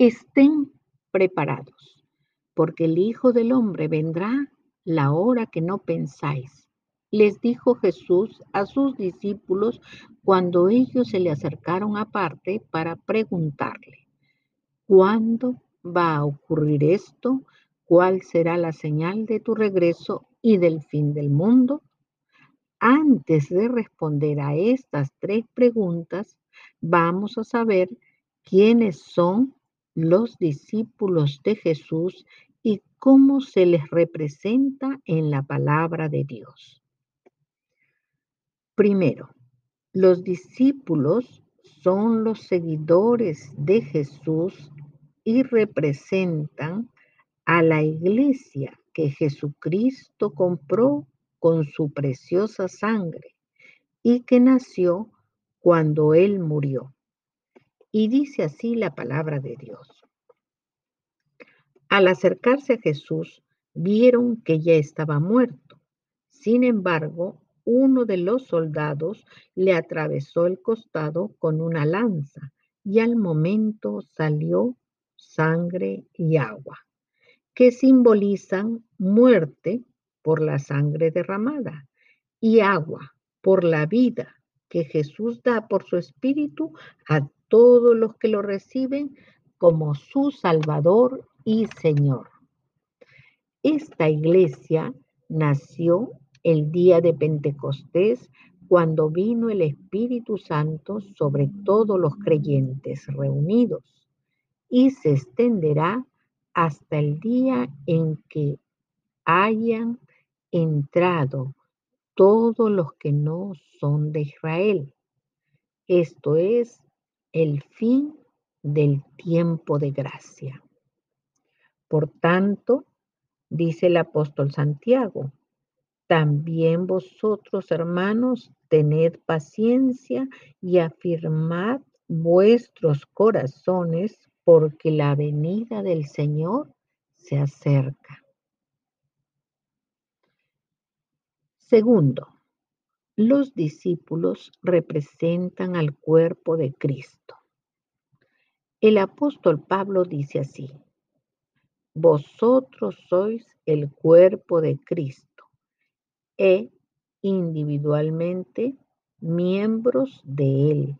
Estén preparados, porque el Hijo del Hombre vendrá la hora que no pensáis. Les dijo Jesús a sus discípulos cuando ellos se le acercaron aparte para preguntarle, ¿cuándo va a ocurrir esto? ¿Cuál será la señal de tu regreso y del fin del mundo? Antes de responder a estas tres preguntas, vamos a saber quiénes son los discípulos de Jesús y cómo se les representa en la palabra de Dios. Primero, los discípulos son los seguidores de Jesús y representan a la iglesia que Jesucristo compró con su preciosa sangre y que nació cuando Él murió. Y dice así la palabra de Dios. Al acercarse a Jesús, vieron que ya estaba muerto. Sin embargo, uno de los soldados le atravesó el costado con una lanza y al momento salió sangre y agua, que simbolizan muerte por la sangre derramada y agua por la vida que Jesús da por su espíritu a todos los que lo reciben como su Salvador y Señor. Esta iglesia nació el día de Pentecostés cuando vino el Espíritu Santo sobre todos los creyentes reunidos y se extenderá hasta el día en que hayan entrado todos los que no son de Israel. Esto es el fin del tiempo de gracia. Por tanto, dice el apóstol Santiago, también vosotros, hermanos, tened paciencia y afirmad vuestros corazones, porque la venida del Señor se acerca. Segundo, los discípulos representan al cuerpo de Cristo. El apóstol Pablo dice así, vosotros sois el cuerpo de Cristo e individualmente miembros de Él,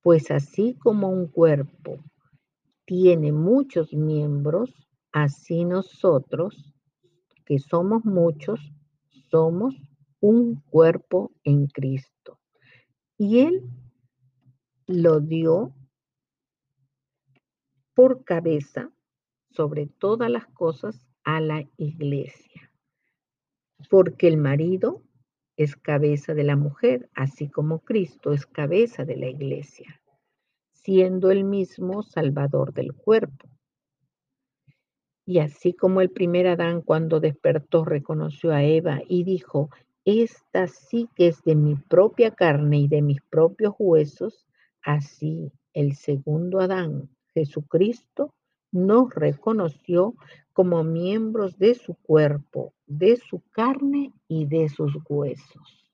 pues así como un cuerpo tiene muchos miembros, así nosotros, que somos muchos, somos un cuerpo en Cristo. Y Él lo dio por cabeza sobre todas las cosas a la iglesia. Porque el marido es cabeza de la mujer, así como Cristo es cabeza de la iglesia, siendo el mismo salvador del cuerpo. Y así como el primer Adán cuando despertó reconoció a Eva y dijo, esta sí que es de mi propia carne y de mis propios huesos, así el segundo Adán, Jesucristo, nos reconoció como miembros de su cuerpo, de su carne y de sus huesos.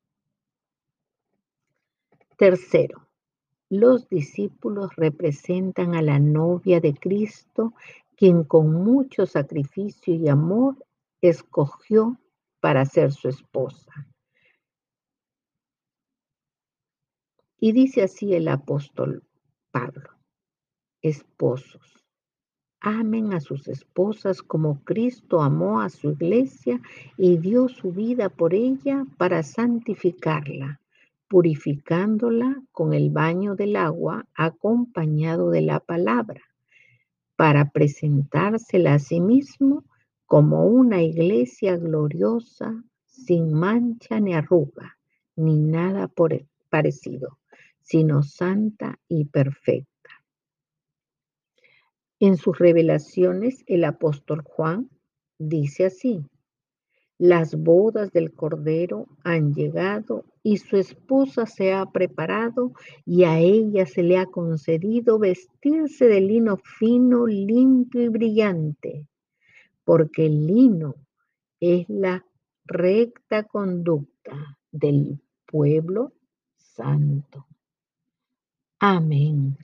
Tercero, los discípulos representan a la novia de Cristo quien con mucho sacrificio y amor escogió para ser su esposa. Y dice así el apóstol Pablo, esposos, amen a sus esposas como Cristo amó a su iglesia y dio su vida por ella para santificarla, purificándola con el baño del agua acompañado de la palabra para presentársela a sí mismo como una iglesia gloriosa, sin mancha ni arruga, ni nada por parecido, sino santa y perfecta. En sus revelaciones, el apóstol Juan dice así, las bodas del Cordero han llegado y su esposa se ha preparado y a ella se le ha concedido vestirse de lino fino, limpio y brillante, porque el lino es la recta conducta del pueblo santo. Amén.